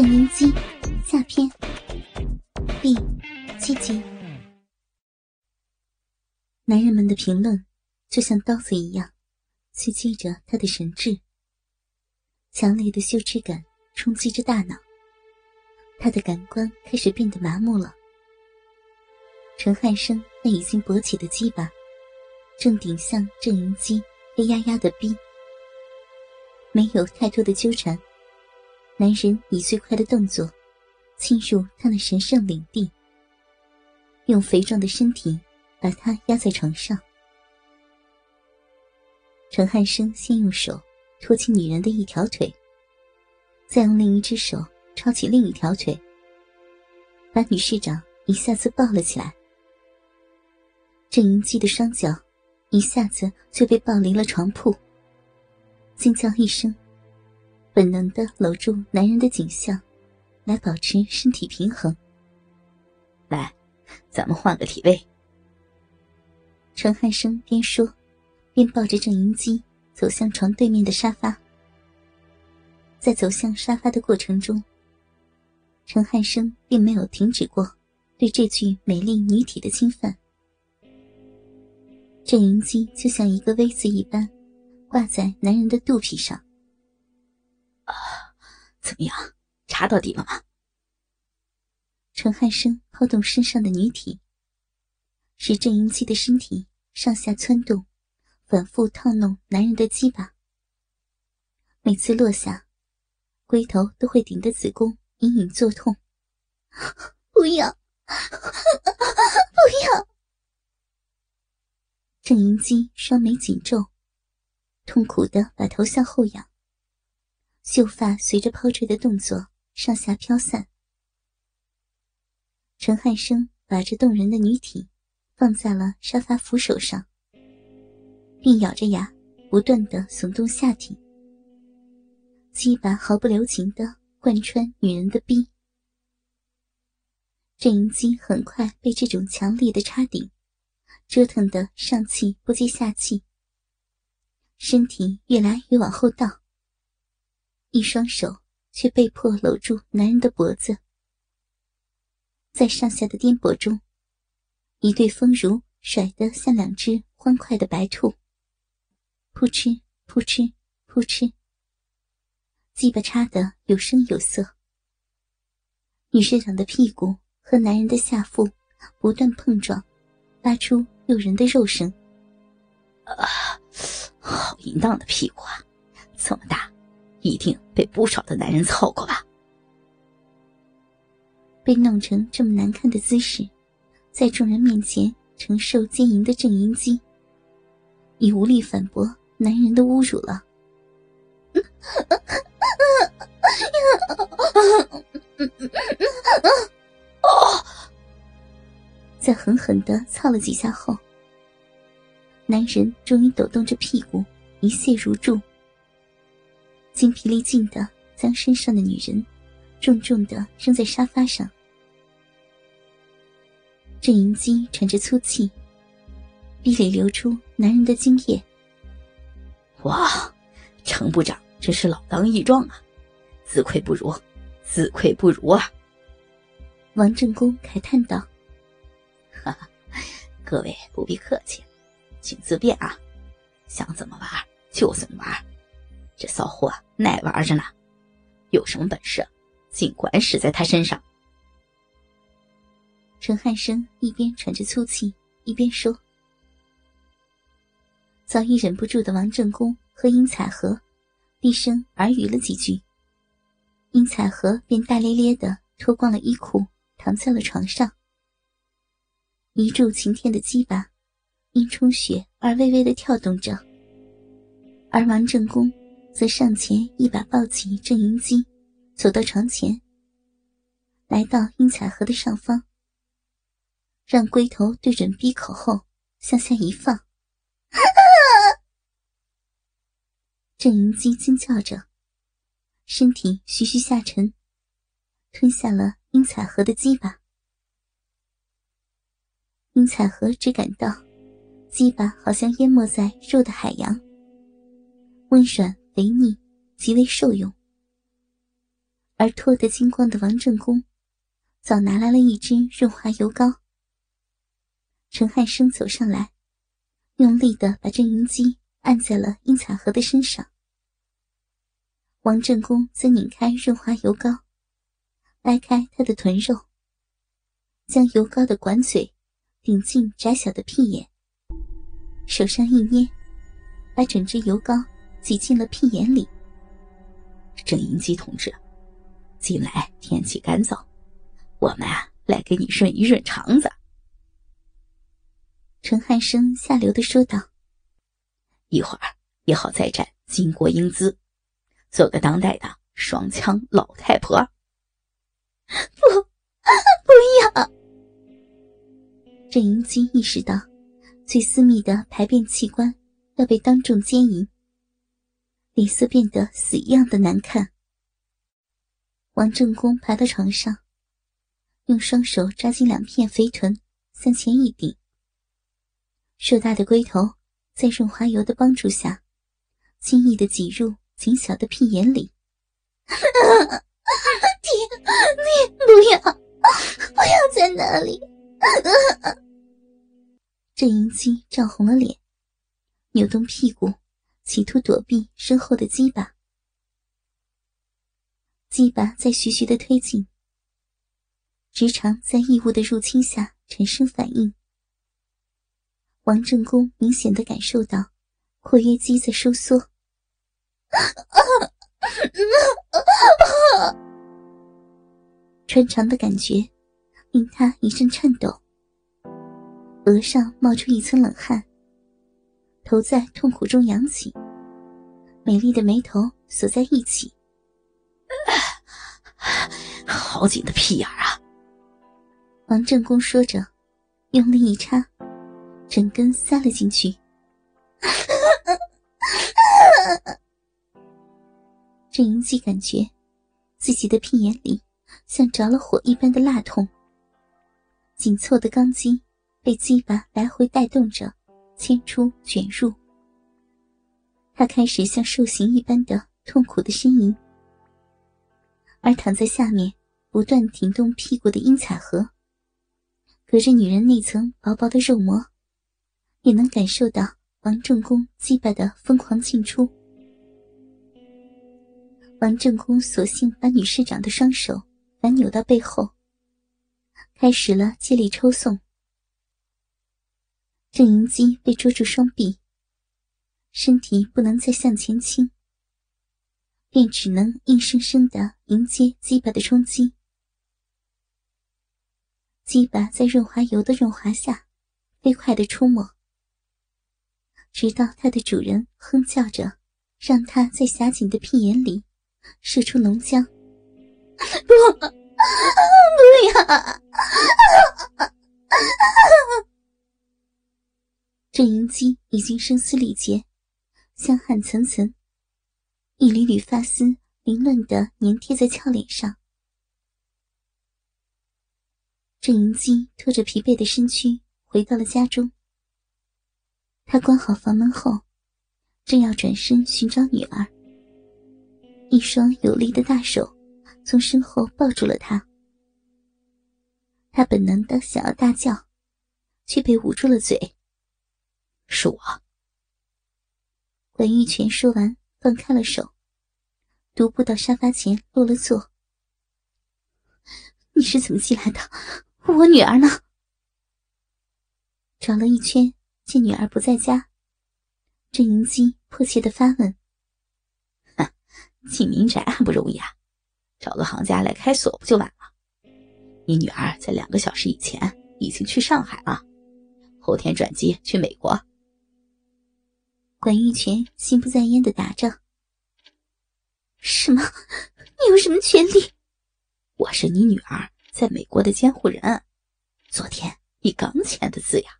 郑云基下篇第七集。男人们的评论就像刀子一样，刺激着他的神智。强烈的羞耻感冲击着大脑，他的感官开始变得麻木了。陈汉生那已经勃起的鸡巴，正顶向郑云基黑压压的逼，没有太多的纠缠。男人以最快的动作侵入他的神圣领地，用肥壮的身体把他压在床上。陈汉生先用手托起女人的一条腿，再用另一只手抄起另一条腿，把女市长一下子抱了起来。郑云基的双脚一下子就被抱离了床铺，惊叫一声。本能的搂住男人的颈项，来保持身体平衡。来，咱们换个体位。陈汉生边说，边抱着郑云基走向床对面的沙发。在走向沙发的过程中，陈汉生并没有停止过对这具美丽女体的侵犯。郑云基就像一个 V 字一般，挂在男人的肚皮上。怎么样？查到底了吗？陈汉生抛动身上的女体，使郑云基的身体上下窜动，反复套弄男人的鸡巴。每次落下，龟头都会顶得子宫隐隐作痛。不要，不要！郑云基双眉紧皱，痛苦的把头向后仰。秀发随着抛坠的动作上下飘散。陈汉生把这动人的女体放在了沙发扶手上，并咬着牙不断的耸动下体，鸡巴毫不留情的贯穿女人的逼。郑云基很快被这种强力的插顶折腾得上气不接下气，身体越来越往后倒。一双手却被迫搂住男人的脖子，在上下的颠簸中，一对丰乳甩得像两只欢快的白兔。扑哧扑哧扑哧，鸡巴插得有声有色。女市长的屁股和男人的下腹不断碰撞，发出诱人的肉声。啊，好淫荡的屁股啊，这么大！一定被不少的男人操过吧？被弄成这么难看的姿势，在众人面前承受奸淫的郑云基，已无力反驳男人的侮辱了。在狠狠的操了几下后，男人终于抖动着屁股，一泻如注。精疲力尽的将身上的女人重重的扔在沙发上。郑云基喘着粗气，鼻里流出男人的精液。哇，程部长真是老当益壮啊，自愧不如，自愧不如啊！王正公慨叹道：“哈哈，各位不必客气，请自便啊，想怎么玩就怎么玩。”这骚货耐玩着呢，有什么本事，尽管使在他身上。陈汉生一边喘着粗气，一边说：“早已忍不住的王正宫和殷彩荷低声耳语了几句，殷彩荷便大咧咧的脱光了衣裤，躺在了床上。一柱擎天的鸡巴因充血而微微的跳动着，而王正宫。”则上前一把抱起郑云基，走到床前，来到殷彩荷的上方，让龟头对准鼻口后向下一放。郑云基惊叫着，身体徐徐下沉，吞下了殷彩荷的鸡巴。殷彩荷只感到鸡巴好像淹没在肉的海洋，温软。肥腻，极为受用。而脱得精光的王正宫，早拿来了一支润滑油膏。陈汉生走上来，用力的把郑云姬按在了殷彩荷的身上。王正宫则拧开润滑油膏，掰开她的臀肉，将油膏的管嘴顶进窄小的屁眼，手上一捏，把整只油膏挤进了屁眼里。郑云姬同志。近来天气干燥，我们啊来给你润一润肠子。”陈汉生下流的说道，“一会儿也好再战巾帼英姿，做个当代的双枪老太婆。”不，不要！郑云姬意识到，最私密的排便器官要被当众奸淫，脸色变得死一样的难看。王正宫爬到床上，用双手抓紧两片肥臀，向前一顶。硕大的龟头在润滑油的帮助下，轻易的挤入紧小的屁眼里。停！你不要！不要在那里！郑云姬涨红了脸，扭动屁股，企图躲避身后的鸡巴。鸡巴在徐徐的推进，直肠在异物的入侵下产生反应。王正宫明显的感受到括约肌在收缩，穿肠的感觉令他一阵颤抖，额上冒出一层冷汗，头在痛苦中扬起，美丽的眉头锁在一起。好紧的屁眼啊！王正公说着，用力一插，整根塞了进去。郑云姬感觉自己的屁眼里像着了火一般的辣痛，紧凑的钢筋被鸡巴来回带动着牵出卷入，他开始像受刑一般的痛苦的呻吟。而躺在下面，不断挺动屁股的殷彩荷，隔着女人那层薄薄的肉膜，也能感受到王正宫击败的疯狂进出。王正宫索性把女市长的双手反扭到背后，开始了借力抽送。郑银姬被捉住双臂，身体不能再向前倾。便只能硬生生的迎接鸡巴的冲击。鸡巴在润滑油的润滑下，飞快的出没，直到它的主人哼叫着，让它在狭紧的屁眼里射出浓浆。不，不要！郑云姬已经声嘶力竭，香汗涔涔。一缕缕发丝凌乱的粘贴在俏脸上。郑云姬拖着疲惫的身躯回到了家中。他关好房门后，正要转身寻找女儿，一双有力的大手从身后抱住了他。他本能的想要大叫，却被捂住了嘴。是我。管玉泉说完。放开了手，独步到沙发前落了座。你是怎么进来的？我女儿呢？找了一圈，见女儿不在家，郑云姬迫切的发问：“哼，进民宅还不容易啊？找个行家来开锁不就完了？你女儿在两个小时以前已经去上海了，后天转机去美国。”管玉泉心不在焉的答着：“什么？你有什么权利？我是你女儿在美国的监护人。昨天你刚签的字呀。”